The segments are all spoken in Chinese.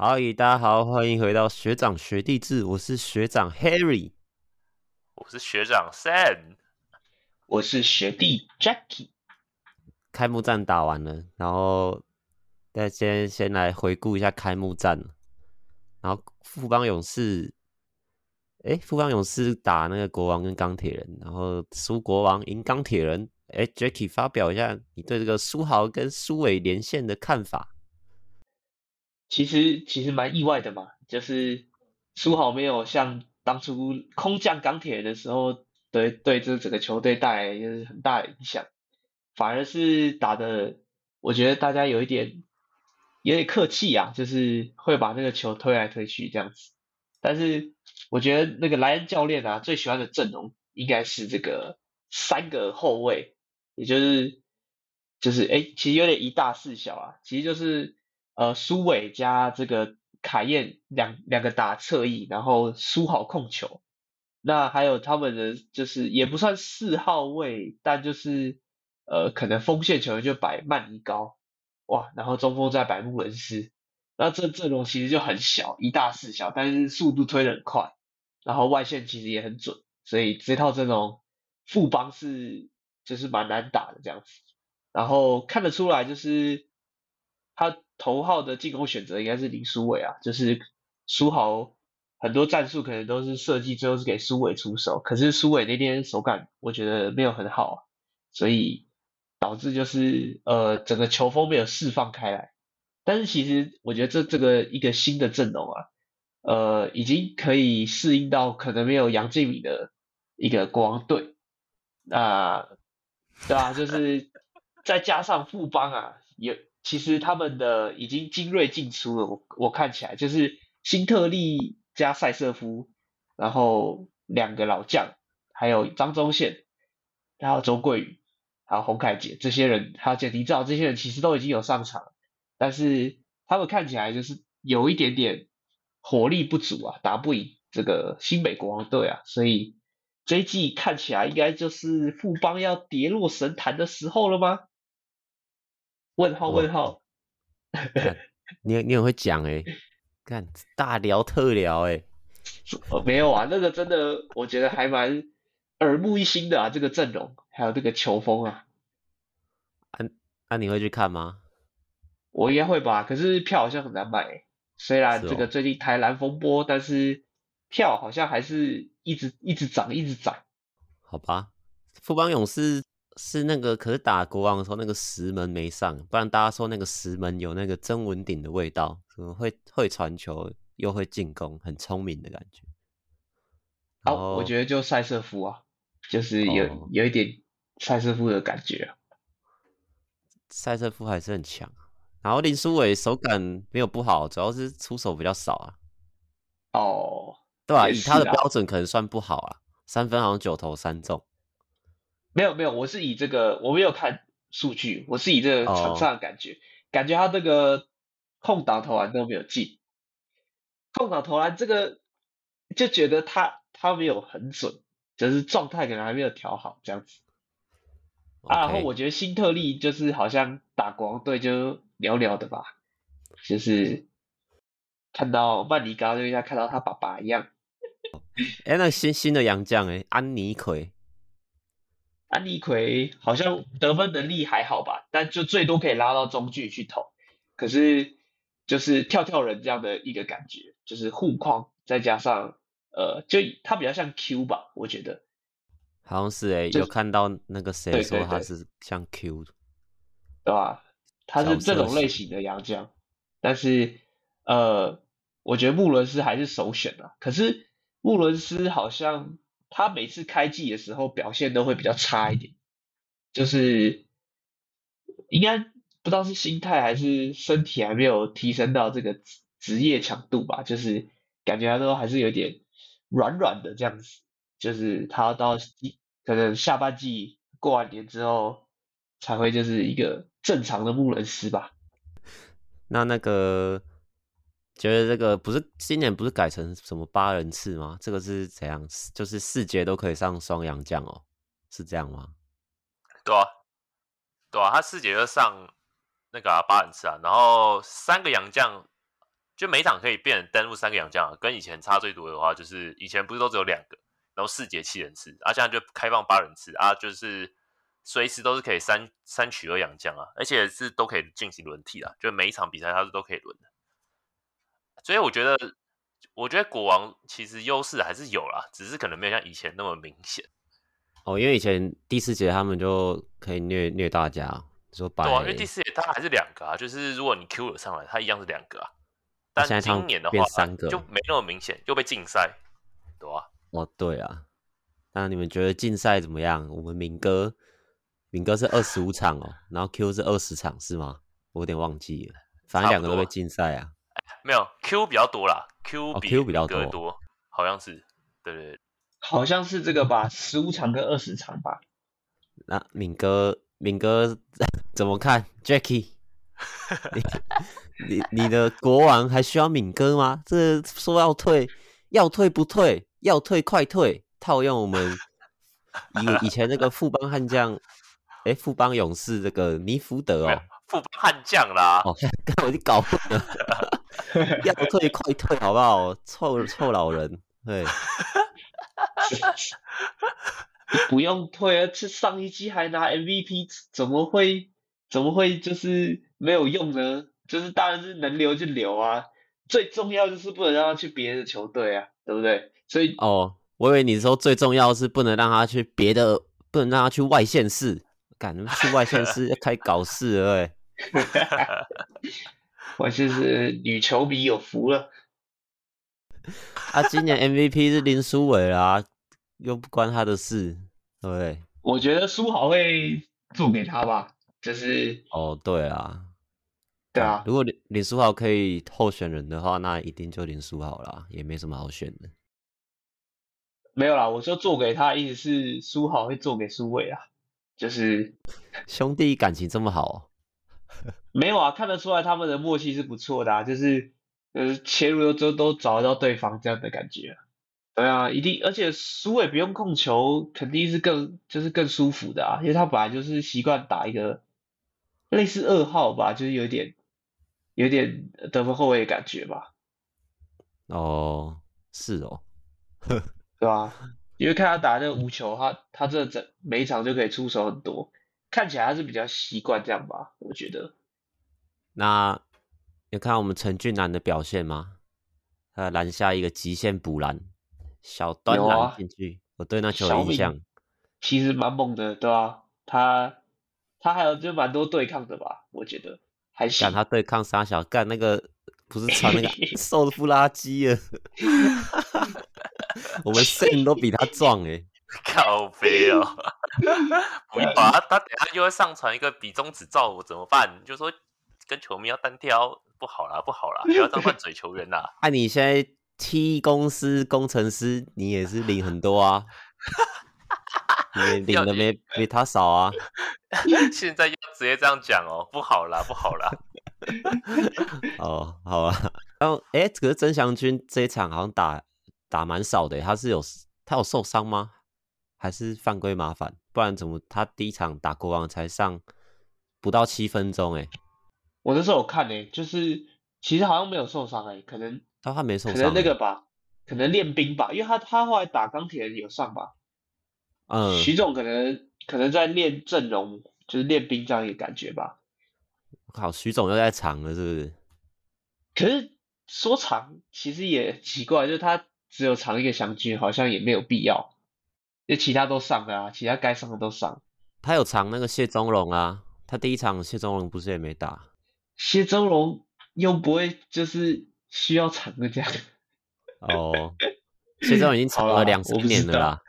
好，大家好，欢迎回到学长学弟制。我是学长 Harry，我是学长 Sam，我是学弟 Jackie。开幕战打完了，然后再先先来回顾一下开幕战。然后富邦勇士，哎，富邦勇士打那个国王跟钢铁人，然后输国王赢钢铁人。哎，Jackie 发表一下你对这个苏豪跟苏伟连线的看法。其实其实蛮意外的嘛，就是书豪没有像当初空降钢铁的时候，对对这整个球队带来就是很大的影响，反而是打的，我觉得大家有一点有点客气啊，就是会把那个球推来推去这样子。但是我觉得那个莱恩教练啊，最喜欢的阵容应该是这个三个后卫，也就是就是哎，其实有点一大四小啊，其实就是。呃，苏伟加这个凯燕两两个打侧翼，然后苏豪控球。那还有他们的就是也不算四号位，但就是呃可能锋线球员就摆曼尼高，哇，然后中锋再摆穆伦斯。那这阵容其实就很小，一大四小，但是速度推得很快，然后外线其实也很准，所以这套阵容富邦是就是蛮难打的这样子。然后看得出来就是。头号的进攻选择应该是林书伟啊，就是书豪很多战术可能都是设计最后是给书伟出手，可是书伟那天手感我觉得没有很好啊，所以导致就是呃整个球风没有释放开来。但是其实我觉得这这个一个新的阵容啊，呃已经可以适应到可能没有杨敬敏的一个国王队，那、呃、对啊，就是再加上富邦啊有。其实他们的已经精锐尽出了，我我看起来就是辛特利加塞瑟夫，然后两个老将，还有张宗宪，还有周桂宇，还有洪凯杰这些人，还有简迪照这些人，其实都已经有上场，但是他们看起来就是有一点点火力不足啊，打不赢这个新北国王队啊，所以这一季看起来应该就是富邦要跌落神坛的时候了吗？问号问号，你你很会讲哎，看大聊特聊哎，哦没有啊，那个真的我觉得还蛮耳目一新的啊，这个阵容还有这个球风啊，啊啊你会去看吗？我应该会吧，可是票好像很难买，虽然这个最近台南风波，但是票好像还是一直一直涨一直涨，好吧，富邦勇士。是那个，可是打国王的时候，那个石门没上，不然大家说那个石门有那个曾文鼎的味道，什么会会传球又会进攻，很聪明的感觉。哦，我觉得就赛瑟夫啊，就是有、哦、有一点赛瑟夫的感觉啊。赛瑟夫还是很强，然后林书伟手感没有不好，主要是出手比较少啊。哦，对吧、啊？以他的标准可能算不好啊，三分好像九投三中。没有没有，我是以这个，我没有看数据，我是以这个场上的感觉，oh. 感觉他这个空档投篮都没有进，空档投篮这个就觉得他他没有很准，就是状态可能还没有调好这样子。啊，然后我觉得辛特利就是好像打国王队就聊聊的吧，就是看到曼尼高就像看到他爸爸一样。哎，那新新的洋将哎，安妮奎。安利奎好像得分能力还好吧，但就最多可以拉到中距去投，可是就是跳跳人这样的一个感觉，就是护框再加上呃，就他比较像 Q 吧，我觉得好像是哎、欸，有看到那个谁说他是像 Q 的，对吧？他是这种类型的洋将，但是呃，我觉得穆伦斯还是首选啊，可是穆伦斯好像。他每次开季的时候表现都会比较差一点，就是应该不知道是心态还是身体还没有提升到这个职业强度吧，就是感觉他都还是有点软软的这样子，就是他到可能下半季过完年之后才会就是一个正常的木伦斯吧。那那个。觉得这个不是今年不是改成什么八人次吗？这个是怎样？就是四节都可以上双洋将哦，是这样吗？对啊，对啊，他四节就上那个、啊、八人次啊，然后三个洋将就每场可以变登录三个洋将啊，跟以前差最多的话，就是以前不是都只有两个，然后四节七人次，啊，现在就开放八人次啊，就是随时都是可以三三取二洋将啊，而且是都可以进行轮替啊，就每一场比赛它是都可以轮的。所以我觉得，我觉得国王其实优势还是有啦，只是可能没有像以前那么明显。哦，因为以前第四节他们就可以虐虐大家，说白。对啊，因为第四节他还是两个啊，就是如果你 Q 了上来，他一样是两个啊。但今年的话，三个就没那么明显，又被禁赛，对啊。哦，对啊。那你们觉得禁赛怎么样？我们敏哥，敏哥是二十五场哦，然后 Q 是二十场是吗？我有点忘记了，反正两个都被禁赛啊。没有 Q 比较多啦，Q 比、哦、Q 比较多，好像是，对对对。好像是这个吧，十五场跟二十场吧。那敏哥，敏哥 怎么看？Jacky，你你你的国王还需要敏哥吗？这说要退，要退不退，要退快退。套用我们以以前那个富邦悍将，哎、欸，富邦勇士这个尼福德哦，富邦悍将啦。哦，刚我就搞混了，要退快退，好不好？臭臭老人，对。不用退啊！这上一季还拿 MVP，怎么会怎么会就是没有用呢？就是当然是能留就留啊，最重要就是不能让他去别的球队啊，对不对？所以哦，我以为你说最重要是不能让他去别的，不能让他去外县市，敢去外县市要开搞事了哎！外县市女球迷有福了。啊，今年 MVP 是林书伟啦，又不关他的事，对不对？我觉得书豪会做给他吧，就是哦，对啊，对啊，如果林林书豪可以候选人的话，那一定就林书豪啦，也没什么好选的。没有啦，我说做给他，意思是书豪会做给书伟啊，就是兄弟感情这么好哦？没有啊，看得出来他们的默契是不错的啊，就是。呃，切入都都找得到对方这样的感觉，对啊，一定，而且苏伟不用控球，肯定是更就是更舒服的啊，因为他本来就是习惯打一个类似二号吧，就是有点有点得分后卫的感觉吧。哦，是哦，对吧？因为看他打那个无球，他他这整每一场就可以出手很多，看起来他是比较习惯这样吧，我觉得。那。你看我们陈俊南的表现吗？他拦下一个极限补篮，小端篮进去，啊、我对那球有印象。其实蛮猛的，对吧、啊？他他还有就蛮多对抗的吧？我觉得还行。他对抗三小干那个不是穿那个 瘦的不拉基啊？我们肾都比他壮哎、欸，靠背哦！不要把他，他等下又会上传一个比中指照我怎么办？就说跟球迷要单挑。不好啦，不好啦，不要这样乱嘴球员啦。哎、啊，你现在 T 公司工程师，你也是领很多啊，你 领的没没他少啊。现在要直接这样讲哦，不好啦，不好啦。哦，好啊。然后，哎，可是曾祥军这一场好像打打蛮少的，他是有他有受伤吗？还是犯规麻烦？不然怎么他第一场打国王才上不到七分钟？哎。我那时候有看呢、欸，就是其实好像没有受伤哎、欸，可能他还没受伤，可能那个吧，可能练兵吧，因为他他后来打钢铁人有上吧，嗯，徐总可能可能在练阵容，就是练兵这样一个感觉吧。好，徐总又在场了，是不是？可是说长其实也奇怪，就是他只有长一个祥军，好像也没有必要，因为其他都上了啊，其他该上的都上。他有藏那个谢宗荣啊，他第一场谢宗荣不是也没打。谢宗荣又不会就是需要藏的这样哦，谢宗龙已经藏了两三年了啦，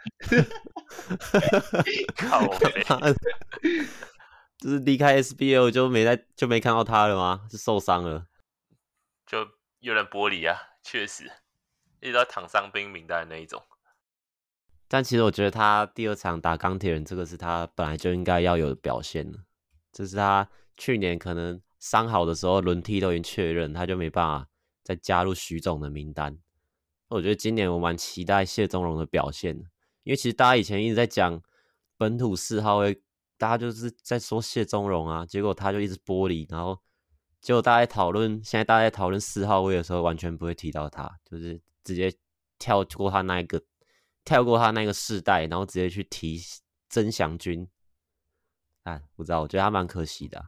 靠北，就是离开 SBL 就没在就没看到他了吗？是受伤了，就有点玻璃啊，确实一直在躺伤兵名单的那一种。但其实我觉得他第二场打钢铁人，这个是他本来就应该要有的表现了，这是他去年可能。伤好的时候，轮替都已经确认，他就没办法再加入徐总的名单。我觉得今年我蛮期待谢宗荣的表现，因为其实大家以前一直在讲本土四号位，大家就是在说谢宗荣啊，结果他就一直玻璃，然后结果大家讨论，现在大家讨论四号位的时候，完全不会提到他，就是直接跳过他那一个，跳过他那个世代，然后直接去提曾祥军。哎，不知道，我觉得他蛮可惜的、啊。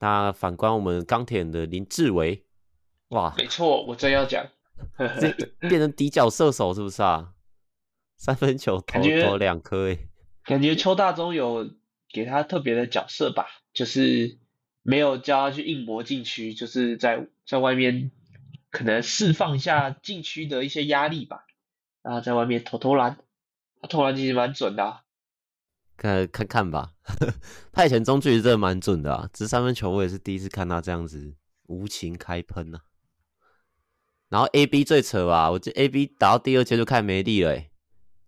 那反观我们钢铁的林志伟，哇，没错，我正要讲，变成底角射手是不是啊？三分球投投两颗，哎，感觉邱大中有给他特别的角色吧，就是。没有叫他去硬磨禁区，就是在在外面可能释放一下禁区的一些压力吧，然后在外面投投篮，他投篮其实蛮准的、啊，看看看吧，他以前中距离真的蛮准的啊，只是三分球我也是第一次看他这样子无情开喷呐、啊。然后 A B 最扯吧，我这 A B 打到第二节就开始没力了，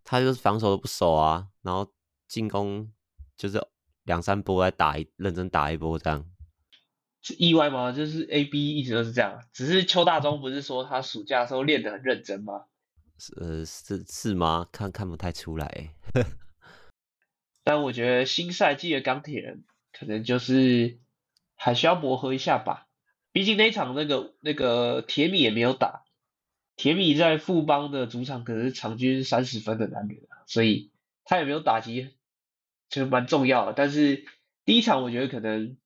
他就是防守都不守啊，然后进攻就是两三波来打一认真打一波这样。是意外吗？就是 A B 一直都是这样，只是邱大中不是说他暑假的时候练得很认真吗？呃，是是吗？看看不太出来。但我觉得新赛季的钢铁人可能就是还需要磨合一下吧。毕竟那场那个那个铁米也没有打，铁米在富邦的主场可能是场均三十分的男人，所以他也没有打击，其实蛮重要的。但是第一场我觉得可能。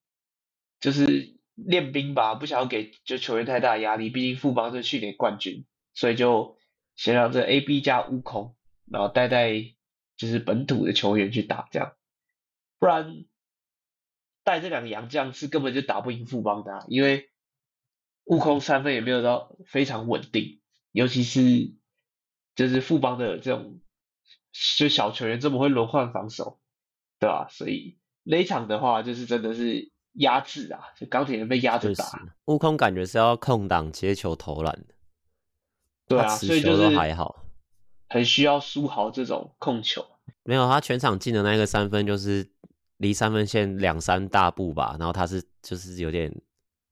就是练兵吧，不想要给就球员太大压力，毕竟富邦是去年冠军，所以就先让这 A B 加悟空，然后带带就是本土的球员去打这样，不然带这两个洋将是根本就打不赢富邦的，因为悟空三分也没有到非常稳定，尤其是就是富邦的这种就小球员这么会轮换防守，对吧？所以那场的话，就是真的是。压制啊！就钢铁人被压着打，悟空感觉是要空档接球投篮的。对啊，所以就是还好，很需要书豪这种控球。没有，他全场进的那个三分就是离三分线两三大步吧，然后他是就是有点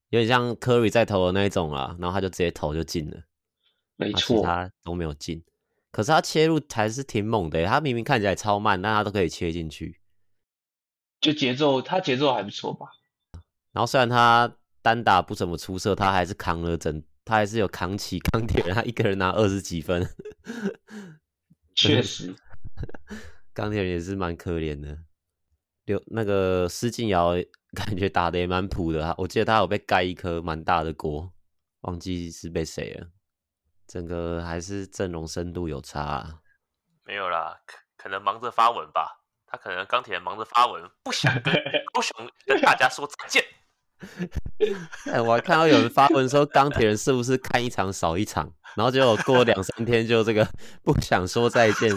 有点像科瑞在投的那一种啊，然后他就直接投就进了。没错，他都没有进，可是他切入还是挺猛的，他明明看起来超慢，但他都可以切进去。就节奏，他节奏还不错吧？然后虽然他单打不怎么出色，他还是扛了整，他还是有扛起钢铁人，他一个人拿二十几分，确实，钢铁人也是蛮可怜的。刘那个施晋尧感觉打的也蛮普的，我记得他有被盖一颗蛮大的锅，忘记是被谁了。整个还是阵容深度有差啊。没有啦，可可能忙着发文吧，他可能钢铁人忙着发文，不想跟 高雄跟大家说再见。哎，我还看到有人发文说钢铁人是不是看一场少一场，然后结果过两三天就这个不想说再见，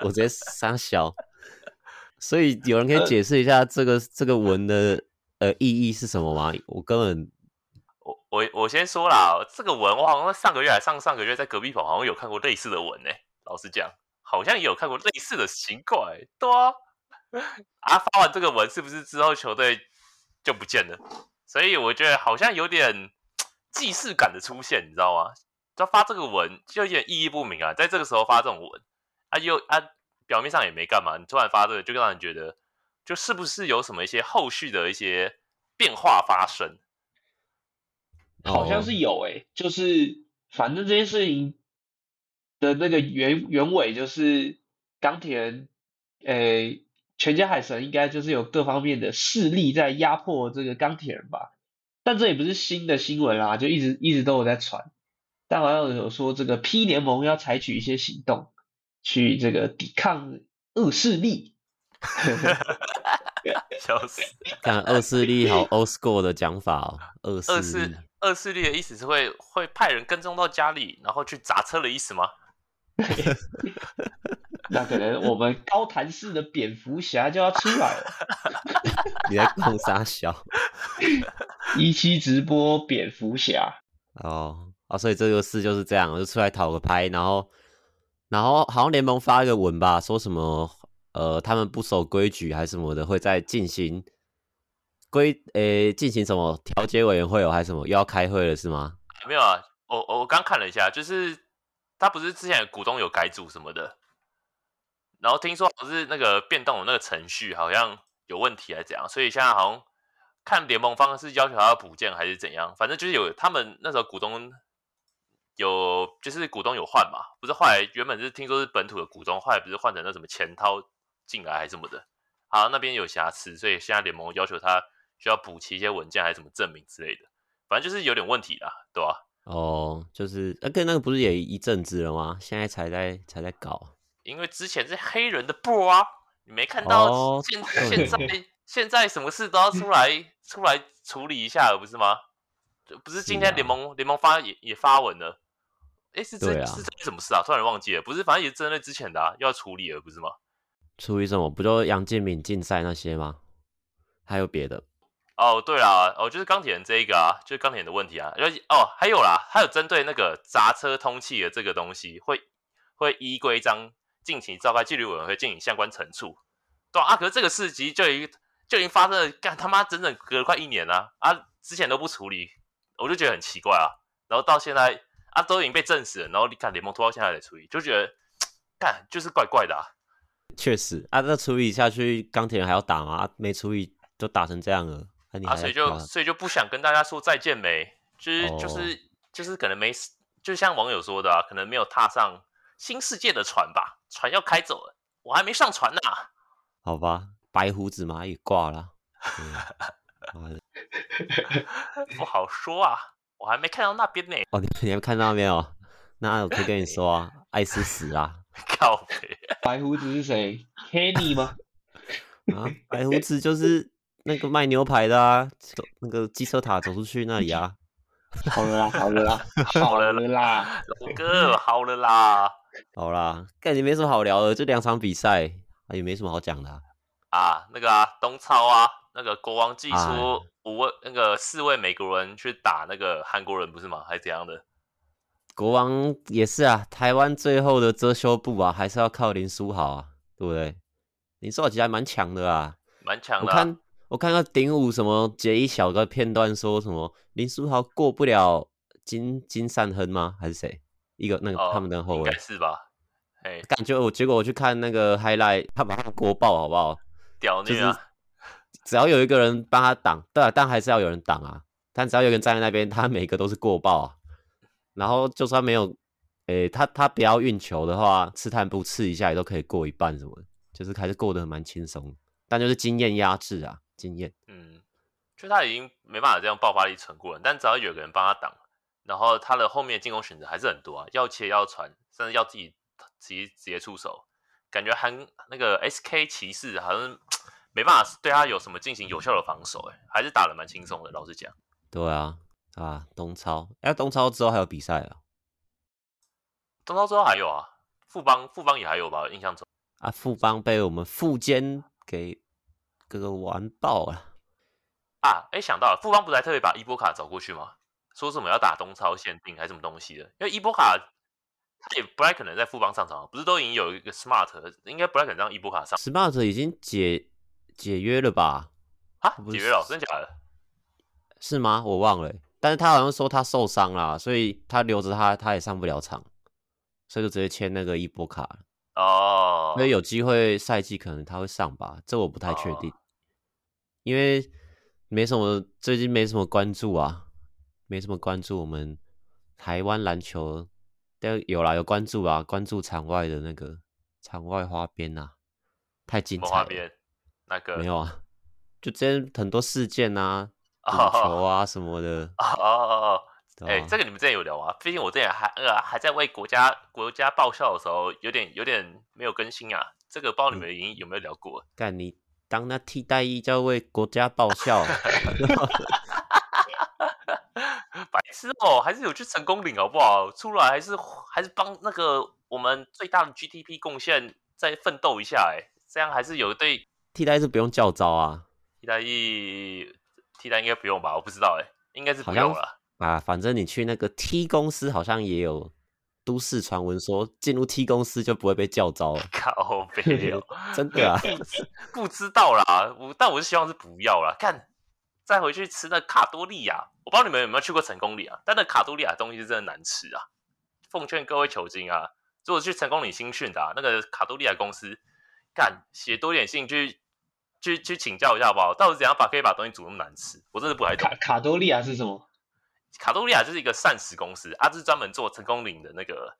我直接傻笑。所以有人可以解释一下这个这个文的呃意义是什么吗？我根本我我我先说啦，这个文我好像上个月还上上个月在隔壁房好像有看过类似的文呢。老实讲，好像也有看过类似的情况。对啊，啊发完这个文是不是之后球队？就不见了，所以我觉得好像有点既视感的出现，你知道吗？就发这个文就有点意义不明啊，在这个时候发这种文啊，又啊表面上也没干嘛，你突然发这个，就让人觉得就是不是有什么一些后续的一些变化发生？好像是有诶、就是反正这件事情的那个原原委就是钢铁人诶。全家海神应该就是有各方面的势力在压迫这个钢铁人吧，但这也不是新的新闻啦，就一直一直都有在传，但好像有说这个 P 联盟要采取一些行动，去这个抵抗恶势力。笑死！看恶势力好 old school 的讲法哦，恶势力。恶势力的意思是会会派人跟踪到家里，然后去砸车的意思吗？那可能我们高谈式的蝙蝠侠就要出来了。你在讲啥小？一期直播蝙蝠侠。哦，啊，所以这个事就是这样，就出来讨个拍，然后，然后好像联盟发一个文吧，说什么呃，他们不守规矩还是什么的，会在进行规诶进行什么调解委员会哦，还是什么又要开会了是吗？没有啊，我我刚看了一下，就是他不是之前股东有改组什么的。然后听说好像是那个变动的那个程序好像有问题还是怎样，所以现在好像看联盟方是要求他要补件还是怎样，反正就是有他们那时候股东有就是股东有换嘛，不是后来原本是听说是本土的股东，后来不是换成那什么钱涛进来还是什么的，好像那边有瑕疵，所以现在联盟要求他需要补齐一些文件还是什么证明之类的，反正就是有点问题啦，对吧？哦，就是那跟那个不是也一阵子了吗？现在才在才在搞，因为之前是黑人的 bro 啊，你没看到现、哦、现在。现在什么事都要出来出来处理一下了，不是吗？不是今天联盟联、啊、盟发也也发文了，哎，是这、啊、是这什么事啊？突然忘记了，不是，反正也是针对之前的啊，要处理了，不是吗？处理什么？不就杨建敏禁赛那些吗？还有别的？哦，对啦，哦，就是钢铁人这一个啊，就是钢铁人的问题啊，哦，还有啦，还有针对那个砸车通气的这个东西，会会依规章近期召开纪律委员会进行相关惩处。对啊，可是这个事迹就一。就已经发生了，干他妈整整隔了快一年了啊，啊！之前都不处理，我就觉得很奇怪啊。然后到现在啊，都已经被证实了，然后你看联盟拖到现在才处理，就觉得 干就是怪怪的啊。确实啊，那处理下去，钢铁人还要打吗？啊、没处理都打成这样了，啊，啊所以就所以就不想跟大家说再见没，就是、哦、就是就是可能没，就像网友说的啊，可能没有踏上新世界的船吧，船要开走了，我还没上船呢。好吧。白胡子蚂蚁挂了，不好说啊，我还没看到那边呢。哦，你你还没看到那边哦？那我可以跟你说啊，艾斯死啊！靠北，白胡子是谁？Kenny 吗？啊，白胡子就是那个卖牛排的啊，走那个机车塔走出去那里啊。好了啦，好了啦，好了啦，老哥，好了啦，好啦，感觉没什么好聊的，这两场比赛，也没什么好讲的啊。啊，那个啊，东超啊，那个国王祭出五位，那个四位美国人去打那个韩国人，不是吗？还是怎样的？国王也是啊，台湾最后的遮羞布啊，还是要靠林书豪啊，对不对？林书豪其实还蛮强的啊，蛮强的。我看我看到顶五什么截一小个片段，说什么林书豪过不了金金善亨吗？还是谁？一个那个他们的后卫，应该是吧？哎，感觉我结果我去看那个 highlight，他把他过爆，好不好？屌你啊！只要有一个人帮他挡，对啊，但还是要有人挡啊。但只要有人站在那边，他每个都是过爆啊。然后就算没有，诶、欸，他他不要运球的话，刺探步刺一下也都可以过一半什么的，就是还是过得蛮轻松。但就是经验压制啊，经验。嗯，就他已经没办法这样爆发力成过了，但只要有个人帮他挡，然后他的后面进攻选择还是很多啊，要切要传，甚至要自己直接直接出手。感觉韩那个 SK 骑士好像没办法对他有什么进行有效的防守，哎，还是打的蛮轻松的。老实讲，对啊，啊，东超，哎，东超之后还有比赛啊？东超之后还有啊？富邦，富邦也还有吧？印象中啊，富邦被我们富坚给哥哥完爆了啊！哎，想到了，富邦不是还特别把伊波卡找过去吗？说什么要打东超限定还是什么东西的？因为伊波卡。他也不太可能在富邦上场，不是都已经有一个 Smart，应该不太可能让伊波卡上。Smart 已经解解约了吧？啊，解约了，真的假的？是吗？我忘了。但是他好像说他受伤了，所以他留着他，他也上不了场，所以就直接签那个伊波卡了。哦，所以有机会赛季可能他会上吧？这我不太确定，哦，因为没什么，最近没什么关注啊，没什么关注我们台湾篮球。但有啦，有关注啊，关注场外的那个场外花边呐、啊，太精彩了。花边那个没有啊，就之前很多事件啊，赌球啊什么的。哦哦哦，哎、欸，这个你们之前有聊啊？毕竟我之前还呃还在为国家国家报效的时候，有点有点没有更新啊。这个不知道你们已经有没有聊过？干、嗯、你当那替代役叫为国家报效？白痴哦，还是有去成功领好不好？出来还是还是帮那个我们最大的 GDP 贡献再奋斗一下哎，这样还是有对替代是不用叫招啊，替代役替代应该不用吧？我不知道哎，应该是不用了啊。反正你去那个 T 公司好像也有都市传闻说进入 T 公司就不会被叫招了。靠北哦，真的啊？不知道啦，我但我是希望是不要啦。看。再回去吃那卡多利亚，我不知道你们有没有去过成功里啊？但那卡多利亚东西是真的难吃啊！奉劝各位球精啊，如果去成功里新训的、啊、那个卡多利亚公司，干写多点信去去去请教一下好不好？到底怎样把可以把东西煮那么难吃？我真的不太懂。卡卡多利亚是什么？卡多利亚就是一个膳食公司，啊，就是专门做成功岭的那个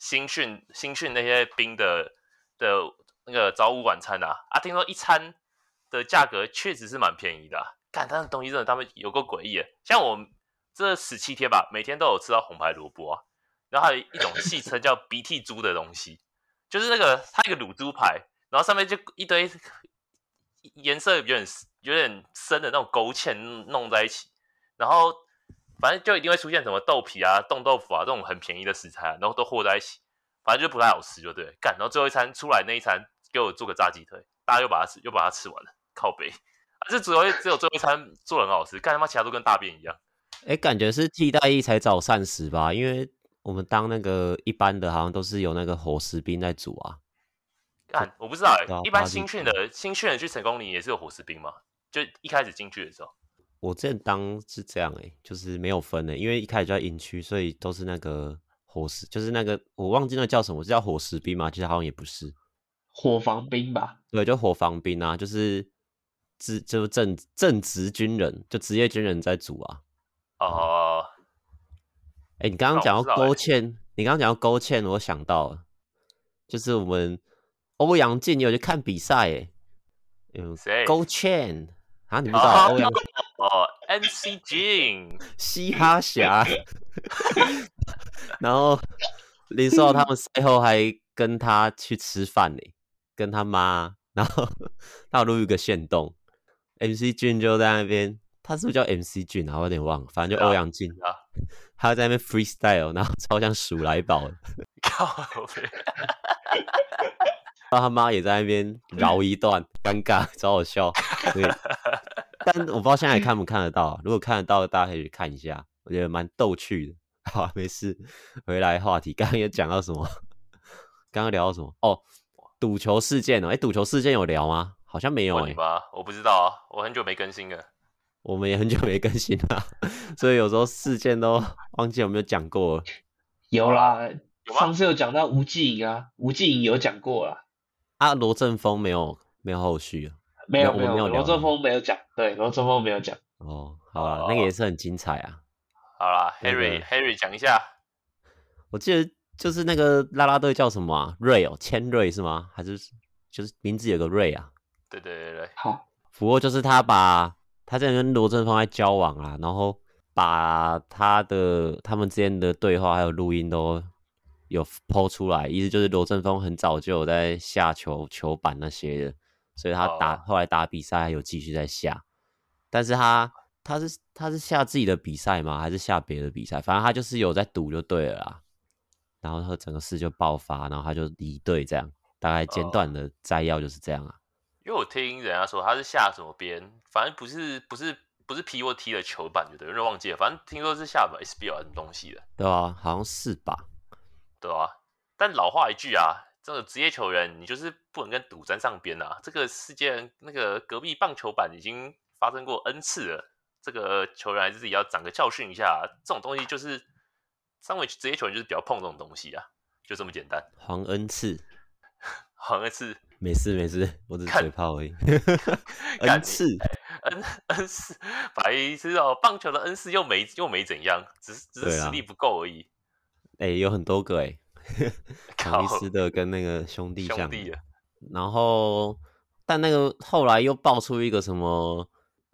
新训新训那些兵的的那个早午晚餐啊啊，听说一餐的价格确实是蛮便宜的，啊，干，他的东西真的他们有够诡异，像我这十七天吧，每天都有吃到红牌萝卜啊，然后还有一种戏称叫鼻涕猪的东西，就是那个它一个卤猪排，然后上面就一堆颜色有点有点深的那种勾芡弄在一起，然后。反正就一定会出现什么豆皮啊、冻豆腐啊这种很便宜的食材，然后都和在一起，反正就不太好吃，就对。干，然后最后一餐出来那一餐给我做个炸鸡腿，大家又把它吃，又把它吃完了，靠北。这只有只有最后一餐做的很好吃，干他妈其他都跟大便一样。哎、欸，感觉是替代役才找膳食吧？因为我们当那个一般的，好像都是有那个伙食兵在煮啊。干，我不知道哎、欸，一般新训的新训的去成功岭也是有伙食兵嘛？就一开始进去的时候。我之前当是这样哎、欸，就是没有分的、欸，因为一开始就在营区，所以都是那个伙食，就是那个我忘记那叫什么，是叫伙食兵嘛？其实好像也不是，伙房兵吧？对，就伙房兵啊，就是职就正正职军人，就职业军人在组啊。哦，哎、欸，你刚刚讲到勾芡，你刚刚讲到勾芡，我想到了，就是我们欧阳靖有去看比赛哎、嗯，谁，勾芡啊，你不知道欧阳？哦，MC Jin，嘻哈侠，然后林书豪他们赛后还跟他去吃饭呢，跟他妈，然后 他录一个线动，MC Jin 就在那边，他是不是叫 MC Jin 啊？我有点忘了，反正就欧阳靖啊，他在那边 freestyle，然后超像鼠来宝的，靠然后他妈也在那边饶一段，尴尬，超好笑，对。但我不知道现在还看不看得到，如果看得到，大家可以去看一下，我觉得蛮逗趣的。好，没事，回来话题，刚刚也讲到什么？刚刚聊到什么？哦，赌球事件哦，哎，赌球事件有聊吗？好像没有哎。我不知道啊，我很久没更新了。我们也很久没更新了，所以有时候事件都忘记有没有讲过了。有啦，上次有讲到吴季颖啊，吴季颖有讲过了。啊，罗振峰没有，没有后续啊。没有没有，罗振峰没有讲，对，罗振峰没有讲。哦，好了，那个也是很精彩啊。好了，Harry Harry 讲一下。我记得就是那个拉拉队叫什么啊？瑞哦，千瑞是吗？还是就是名字有个瑞啊？对对对对。好。不过就是他把他在跟罗振芳在交往啊，然后把他的他们之间的对话还有录音都有 po 出来，意思就是罗振峰很早就有在下球球板那些的。所以他打、oh. 后来打比赛还有继续在下，但是他他是他是下自己的比赛吗？还是下别的比赛？反正他就是有在赌就对了啦。然后他整个事就爆发，然后他就离队这样。大概简短的摘要就是这样啊。因为我听人家说他是下什么边，反正不是不是不是 P 或 T 的球板就对，有点忘记了。反正听说是下什么 SBL 什么东西的。对啊，好像是吧？对啊。但老话一句啊。这个职业球员，你就是不能跟赌沾上边啊！这个世界，那个隔壁棒球板已经发生过 N 次了。这个球员还是自己要长个教训一下。这种东西就是，身为职业球员就是不要碰这种东西啊，就这么简单。黄 N 次，黄 N 次，没事没事，我只是嘴炮而已。N 次，N N 次，白痴哦！棒球的恩赐又没又没怎样，只是只是实力不够而已。哎、欸，有很多个哎、欸。卡利斯的跟那个兄弟像，然后但那个后来又爆出一个什么，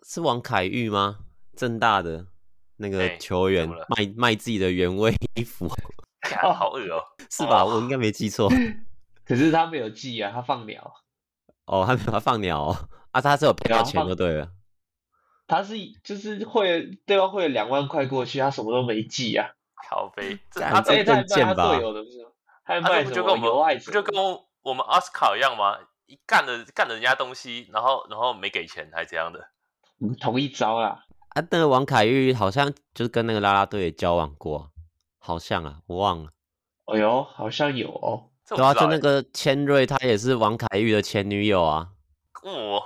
是王凯玉吗？正大的那个球员卖卖自己的原味衣服，哦，好恶哦，是吧？我应该没记错，可是他没有寄啊，他放鸟。哦，他没有他放鸟哦，啊，他是有赔到钱就对了。他是就是汇对方汇了两万块过去，他什么都没寄啊。好飞，他这证件吧？他不就跟我们不就跟我们奥斯卡一样吗？一干了干了人家东西，然后然后没给钱，还这样的？同一招啦。啊，那个王凯玉好像就是跟那个啦啦队也交往过，好像啊，我忘了。哎呦，好像有哦。对啊，就那个千瑞，他也是王凯玉的前女友啊。哦。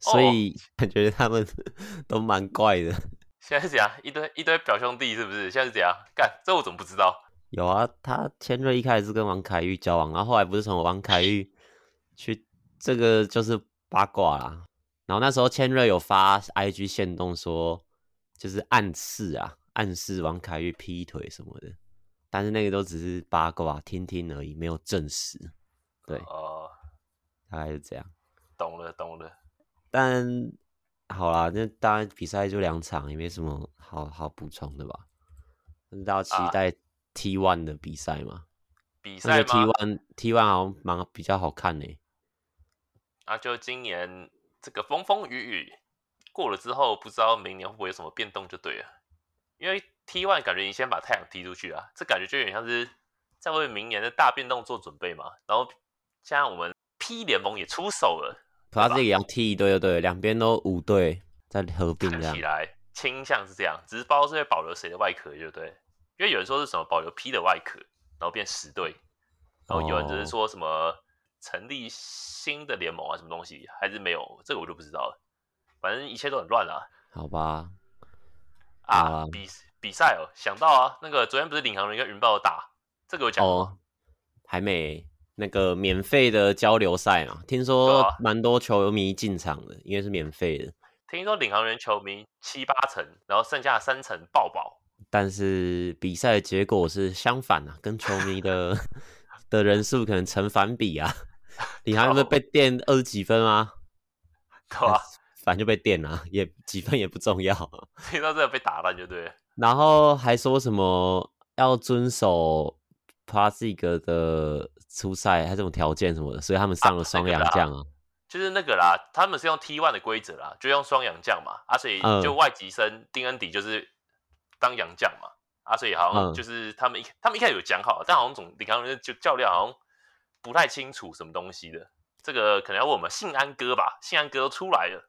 所以感觉他们 都蛮怪的。现在是怎样？一堆一堆表兄弟是不是？现在是怎样？干，这我怎么不知道？有啊，他千瑞一开始是跟王凯玉交往，然后后来不是从王凯玉去，这个就是八卦啦。然后那时候千瑞有发 IG 线动说，就是暗示啊，暗示王凯玉劈腿什么的，但是那个都只是八卦听听而已，没有证实。对，哦，大概是这样。懂了，懂了。但好啦，那当然比赛就两场，也没什么好好补充的吧。大家期待 T One 的比赛吗？比赛吗？T1 T1 好像蛮比较好看呢。啊，就今年这个风风雨雨过了之后，不知道明年会不会有什么变动就对了。因为 T1 感觉你先把太阳踢出去啊，这感觉就有点像是在为明年的大变动做准备嘛。然后现在我们 P 联盟也出手了，他这个要踢一队就对，两边都五队在合并这样。起来倾向是这样，只是不知道是会保留谁的外壳，对不对。因为有人说是什么保留 P 的外壳，然后变十队，然后有人只是说什么成立新的联盟啊，什么东西还是没有，这个我就不知道了。反正一切都很乱啊。好吧。啊，啊比比赛哦，想到啊，那个昨天不是领航员跟云豹打，这个有讲吗？哦，还没。那个免费的交流赛嘛，听说蛮多球迷进场的，因为是免费的。听说领航员球迷七八成，然后剩下三成爆爆。但是比赛的结果是相反啊，跟球迷的 的人数可能成反比啊。领航员不是被垫二十几分吗？对啊，反正就被垫了，也几分也不重要。听到这个被打烂就对了。然后还说什么要遵守 Plus 的初赛还是这种条件什么的，所以他们上了双洋将啊。就是那个啦，他们是用 T one 的规则啦，就用双洋将嘛，啊，所以就外籍生丁恩迪就是当洋将嘛，啊，所以好像就是他们一、嗯、他们一开始有讲好，但好像总领航员就教练好像不太清楚什么东西的，这个可能要问我们信安哥吧，信安哥都出来了。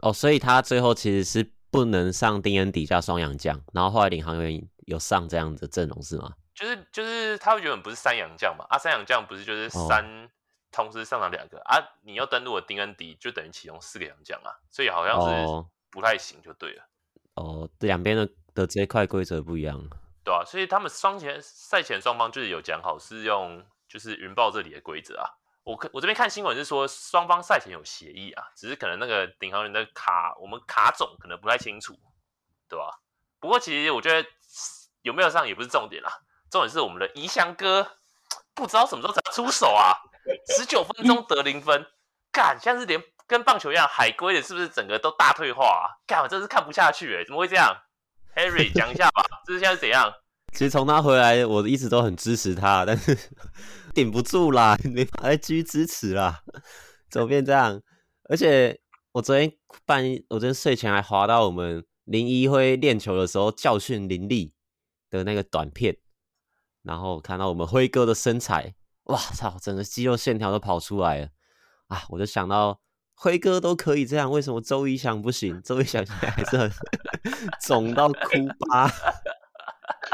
哦，所以他最后其实是不能上丁恩迪加双阳将，然后后来领航员有上这样的阵容是吗？就是就是他原本不是三洋将嘛，啊，三洋将不是就是三。哦同时上场两个啊，你要登录的丁恩迪就等于启用四个洋将啊，所以好像是不太行，就对了。哦，两边的的这一块规则不一样，对啊，所以他们双前赛前双方就是有讲好是用就是云豹这里的规则啊。我我这边看新闻是说双方赛前有协议啊，只是可能那个领航员的卡我们卡种可能不太清楚，对吧、啊？不过其实我觉得有没有上也不是重点啦，重点是我们的怡翔哥不知道什么时候才出手啊。十九分钟得零分，干，像是连跟棒球一样，海龟的是不是整个都大退化啊？干，我真是看不下去哎，怎么会这样？Harry 讲一下吧，这是现在是怎样？其实从他回来，我一直都很支持他，但是顶不住啦，没法再继续支持啦，怎么变这样？而且我昨天半夜，我昨天睡前还滑到我们林一辉练球的时候教训林立的那个短片，然后看到我们辉哥的身材。哇操！整个肌肉线条都跑出来了啊！我就想到辉哥都可以这样，为什么周一翔不行？周一翔现在还是很 肿到哭吧？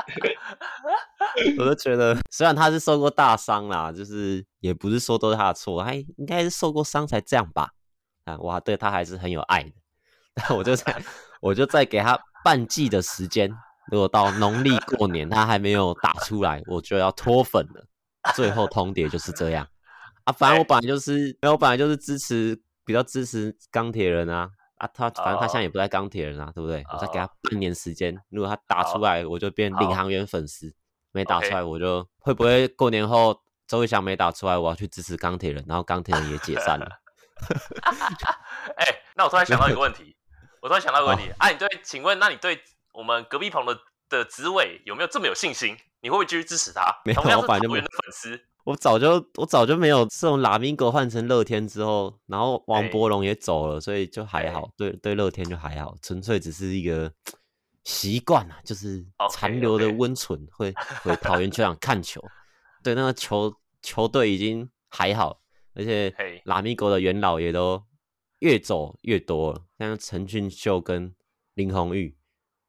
我就觉得，虽然他是受过大伤啦，就是也不是说都是他的错，他应该是受过伤才这样吧？啊，我对他还是很有爱的。我就再，我就再给他半季的时间，如果到农历过年他还没有打出来，我就要脱粉了。最后通牒就是这样啊！反正我本来就是，我本来就是支持比较支持钢铁人啊啊！他反正他现在也不在钢铁人啊，对不对？我再给他半年时间，如果他打出来，我就变领航员粉丝；没打出来，我就会不会过年后周仪翔没打出来，我要去支持钢铁人，然后钢铁人也解散了。哎、欸，那我突然想到一个问题，我突然想到一个问题，啊，你对，请问，那你对我们隔壁棚的的职位有没有这么有信心？你会不会继续支持他？没有，我本来就没有粉丝。我早就我早就没有从拉米狗换成乐天之后，然后王博龙也走了，欸、所以就还好。欸、对对，乐天就还好，纯粹只是一个习惯啊，就是残留的温存，会回桃园球场看球。对，那个球球队已经还好，而且拉米狗的元老也都越走越多了，像陈俊秀跟林红玉。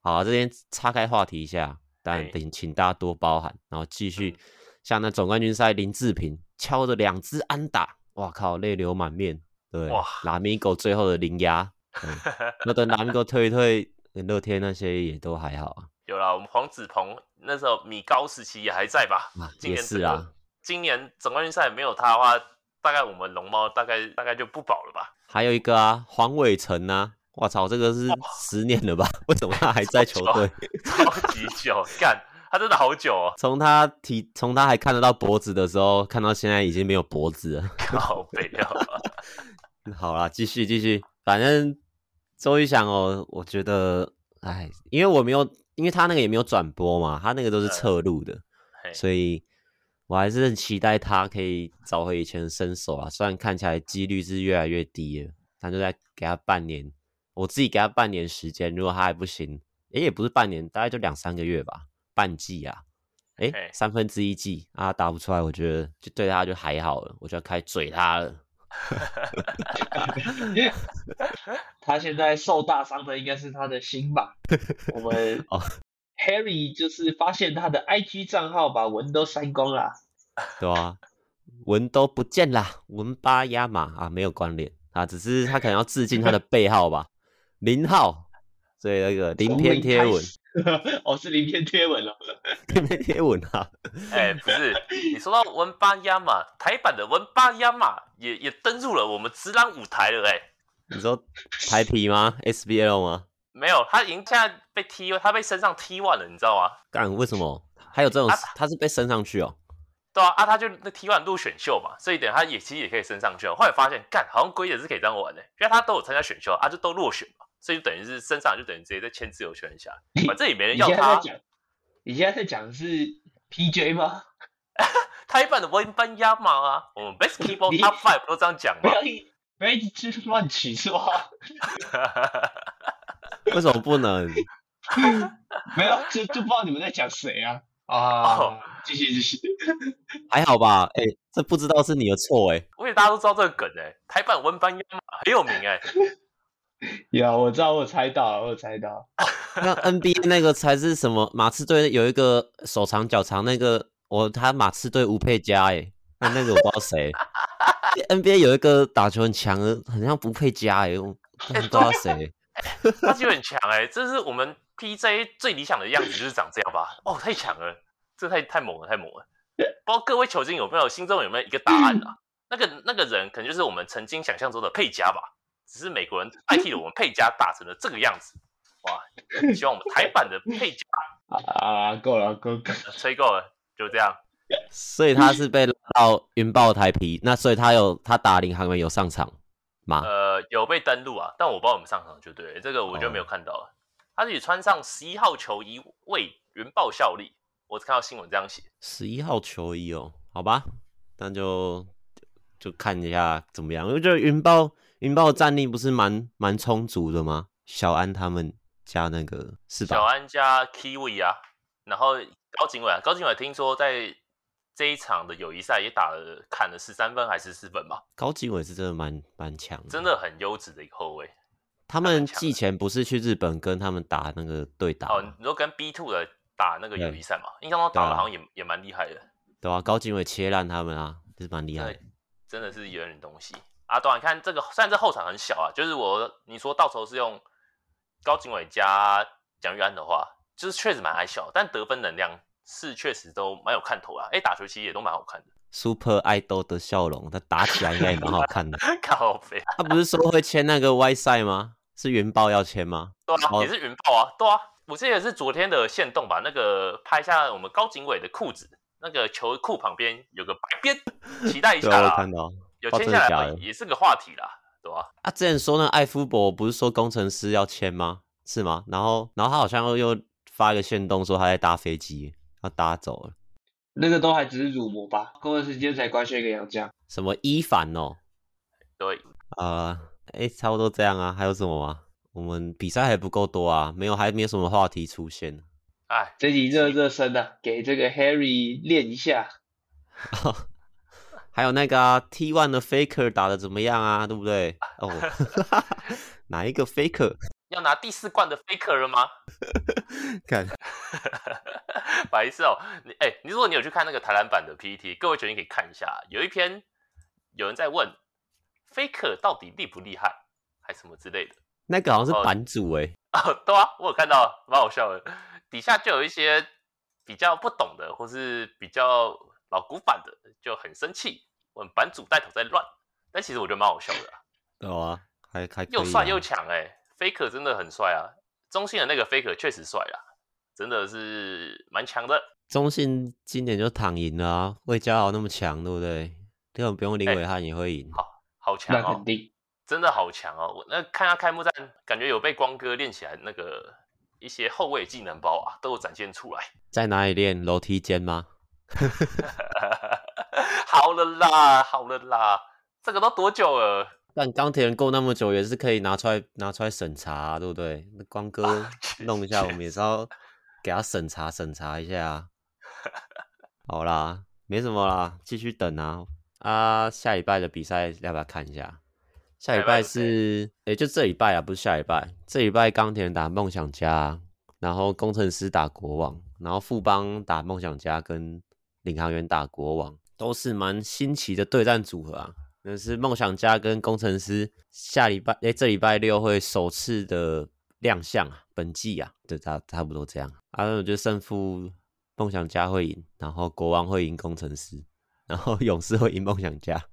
好，这边岔开话题一下。但请请大家多包涵，然后继续像那总冠军赛林志平敲着两支安打，哇靠，泪流满面。对，哇，拉米狗最后的零压，那等拉米狗退一退，乐天那些也都还好啊。有啦，我们黄子鹏那时候米高时期也还在吧？也是啊。今年总冠军赛没有他的话，大概我们龙猫大概大概就不保了吧。还有一个啊，黄伟成啊，我操，这个是十年了吧？为什么他还在球队？超级久，干，他真的好久哦。从他提，从他还看得到脖子的时候，看到现在已经没有脖子了。好悲啊！好啦，继续继续，反正周瑜翔哦，我觉得，哎，因为我没有，因为他那个也没有转播嘛，他那个都是侧录的，嗯、所以。我还是很期待他可以找回以前的身手啊，虽然看起来几率是越来越低了，但就再给他半年，我自己给他半年时间，如果他还不行，诶，也不是半年，大概就两三个月吧，半季啊，诶，三分之一季啊，他打不出来，我觉得就对他就还好了，我就要开始嘴他了。他现在受大伤的应该是他的心吧？我们哦。Harry 就是发现他的 IG 账号把文都删光了，对啊，文都不见了，文巴亚马啊，没有关联啊，只是他可能要致敬他的背号吧，零号，所以那个零篇贴文，哦，是零篇贴文了，零篇贴文啊，哎、欸，不是，你说到文巴亚马，台版的文巴亚马也也登入了我们直男舞台了，哎，你说台啤吗？SBL 吗？没有，他已经现在被踢，他被升上 T1 了，你知道吗？干，为什么？还有这种，啊、他是被升上去哦。对啊，啊，他就那 T1 入选秀嘛，所以等他也其实也可以升上去。后来发现，干，好像规则是可以这样玩的，因为他都有参加选秀，啊，就都落选嘛，所以就等于是身上就等于直接在签自由球员下，反正也没人要他。你现在在讲的是 PJ 吗？台版的文班亚马啊，我们 Best Keeper Top Five 不都这样讲吗？不要一，不要一直乱取是吧？为什么不能？没有，就就不知道你们在讲谁啊？啊，继续继续，还好吧？哎、欸，这不知道是你的错哎、欸。我以为大家都知道这个梗哎、欸，台版温班亚马很有名哎、欸。有，我知道，我猜到，我猜到。那 NBA 那个才是什么？马刺队有一个手长脚长那个，我他马刺队吴佩嘉哎，那那个我不知道谁。NBA 有一个打球很强的，很像吴佩嘉哎，我不知道谁。他就很强哎、欸，这是我们 PJ 最理想的样子，就是长这样吧？哦，太强了，这太太猛了，太猛了！不知道各位球精有没有心中有没有一个答案啊？那个那个人可能就是我们曾经想象中的佩嘉吧？只是美国人代替了我们佩家，打成了这个样子。哇！希望我们台版的配家 啊，够了，够够，吹够了，就这样。所以他是被拉到云豹台皮，那所以他有他打领航员有上场吗。呃，有被登录啊，但我不知道我们上场就对，这个我就没有看到了。他自己穿上十一号球衣为云豹效力，我只看到新闻这样写。十一号球衣哦，好吧，那就就看一下怎么样。因为这云豹云豹战力不是蛮蛮充足的吗？小安他们加那个是吧？小安加 Kiwi 啊，然后高景伟啊，高景伟听说在。这一场的友谊赛也打了，砍了十三分还是十四分吧？高景伟是真的蛮蛮强的，真的很优质的一个后卫。他们季前不是去日本跟他们打那个对打？哦，你说跟 B two 的打那个友谊赛嘛？印象中打的好像也、啊、也蛮厉害的。对啊，高景伟切烂他们啊，就是蛮厉害的。真的是有点东西啊！当然看这个，虽然这后场很小啊，就是我你说到时候是用高景伟加蒋玉安的话，就是确实蛮矮小，但得分能量。是确实都蛮有看头啊！哎，打球其实也都蛮好看的。Super Idol 的笑容，他打起来应该也蛮好看的。靠北，他不是说会签那个 Y 赛吗？是云豹要签吗？对啊，也是云豹啊，对啊。我记得是昨天的限动吧，那个拍下我们高景伟的裤子，那个球裤旁边有个白边，期待一下啦。我看到有签下来，也是个话题啦，对吧？啊，之前说那艾夫伯不是说工程师要签吗？是吗？然后，然后他好像又又发一个线动说他在搭飞机。他搭走了，那个都还只是 rumor 吧？工程师今天才官宣一个洋将，什么伊凡哦？对，呃，哎，差不多这样啊。还有什么吗？我们比赛还不够多啊，没有，还没有什么话题出现。哎，这集热热身的，给这个 Harry 练一下。还有那个、啊、T1 的 Faker 打的怎么样啊？对不对？哦，哪一个 Faker？要拿第四冠的 Faker 了吗？看，白色哦。你哎、欸，你如果你有去看那个台篮版的 PPT，各位球员可以看一下，有一篇有人在问 Faker 到底厉不厉害，还什么之类的。那个好像是版主哎、欸。哦，对啊，我有看到，蛮好笑的。底下就有一些比较不懂的，或是比较老古板的，就很生气。我们版主带头在乱，但其实我觉得蛮好笑的、啊。对啊，还还、啊、又帅又强哎、欸、，Faker 真的很帅啊！中信的那个 Faker 确实帅啊，真的是蛮强的。中信今年就躺赢了啊，魏佳豪那么强，对不对？根本不用林伟汉也会赢、欸，好好强哦，那肯定，真的好强哦！我那看他开幕战，感觉有被光哥练起来那个一些后卫技能包啊，都有展现出来。在哪里练？楼梯间吗？好了啦，好了啦，这个都多久了？但钢铁人过那么久，也是可以拿出来拿出来审查、啊，对不对？那光哥弄一下，我们也是要给他审查审查一下。好啦，没什么啦，继续等啊啊！下礼拜的比赛要不要看一下？下礼拜是哎、欸，就这礼拜啊，不是下礼拜。这礼拜钢铁人打梦想家，然后工程师打国王，然后富邦打梦想家跟。领航员打国王都是蛮新奇的对战组合啊，那是梦想家跟工程师下礼拜哎、欸，这礼拜六会首次的亮相啊，本季啊，就差差不多这样啊。我觉得胜负梦想家会赢，然后国王会赢工程师，然后勇士会赢梦想家，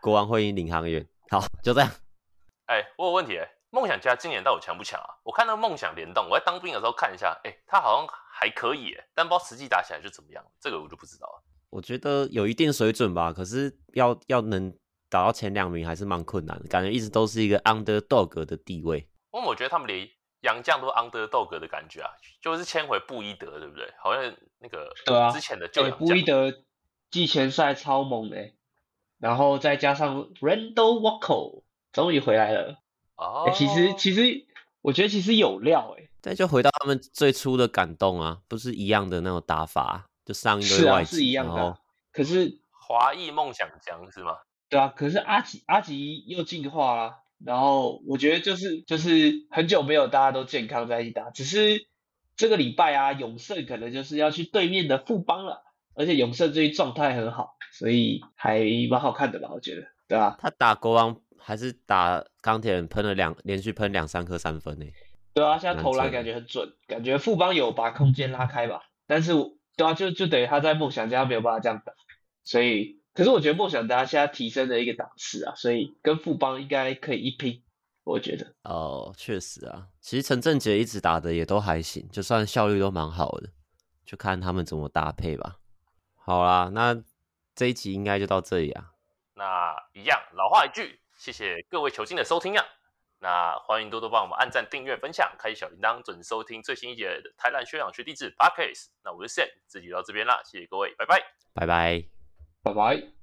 国王会赢领航员。好，就这样。哎、我有问题哎、梦想家今年到底强不强啊？我看那个梦想联动，我在当兵的时候看一下，哎、他好像。还可以，但不知道实际打起来就怎么样，这个我就不知道了。我觉得有一定水准吧，可是要要能打到前两名还是蛮困难的，感觉一直都是一个 underdog 的地位。因为我觉得他们连洋将都 underdog 的感觉啊，就是签回布伊德，对不对？好像那个对啊，之前的就布伊德季前赛超猛的，然后再加上 Randall Walker 终于回来了。哦、欸，其实其实我觉得其实有料哎。但就回到他们最初的感动啊，不是一样的那种打法，就上一个外籍，是啊，是一样的。后可是华裔梦想家是吗？对啊，可是阿吉阿吉又进化了，然后我觉得就是就是很久没有大家都健康在一起打，只是这个礼拜啊，永胜可能就是要去对面的富邦了，而且永胜最近状态很好，所以还蛮好看的吧？我觉得，对啊？他打国王还是打钢铁人，喷了两连续喷两三颗三分呢。对啊，现在投篮感觉很准，感觉富邦有把空间拉开吧。但是，对啊，就就等于他在梦想家没有办法这样打，所以，可是我觉得梦想家现在提升了一个档次啊，所以跟富邦应该可以一拼，我觉得。哦，确实啊，其实陈振杰一直打的也都还行，就算效率都蛮好的，就看他们怎么搭配吧。好啦，那这一集应该就到这里啊。那一样，老话一句，谢谢各位球星的收听啊。那欢迎多多帮我们按赞、订阅、分享，开启小铃铛，准时收听最新一节的台篮休养学弟制 Podcast。那我是 Sam，这集到这边啦，谢谢各位，拜拜，拜拜，拜拜。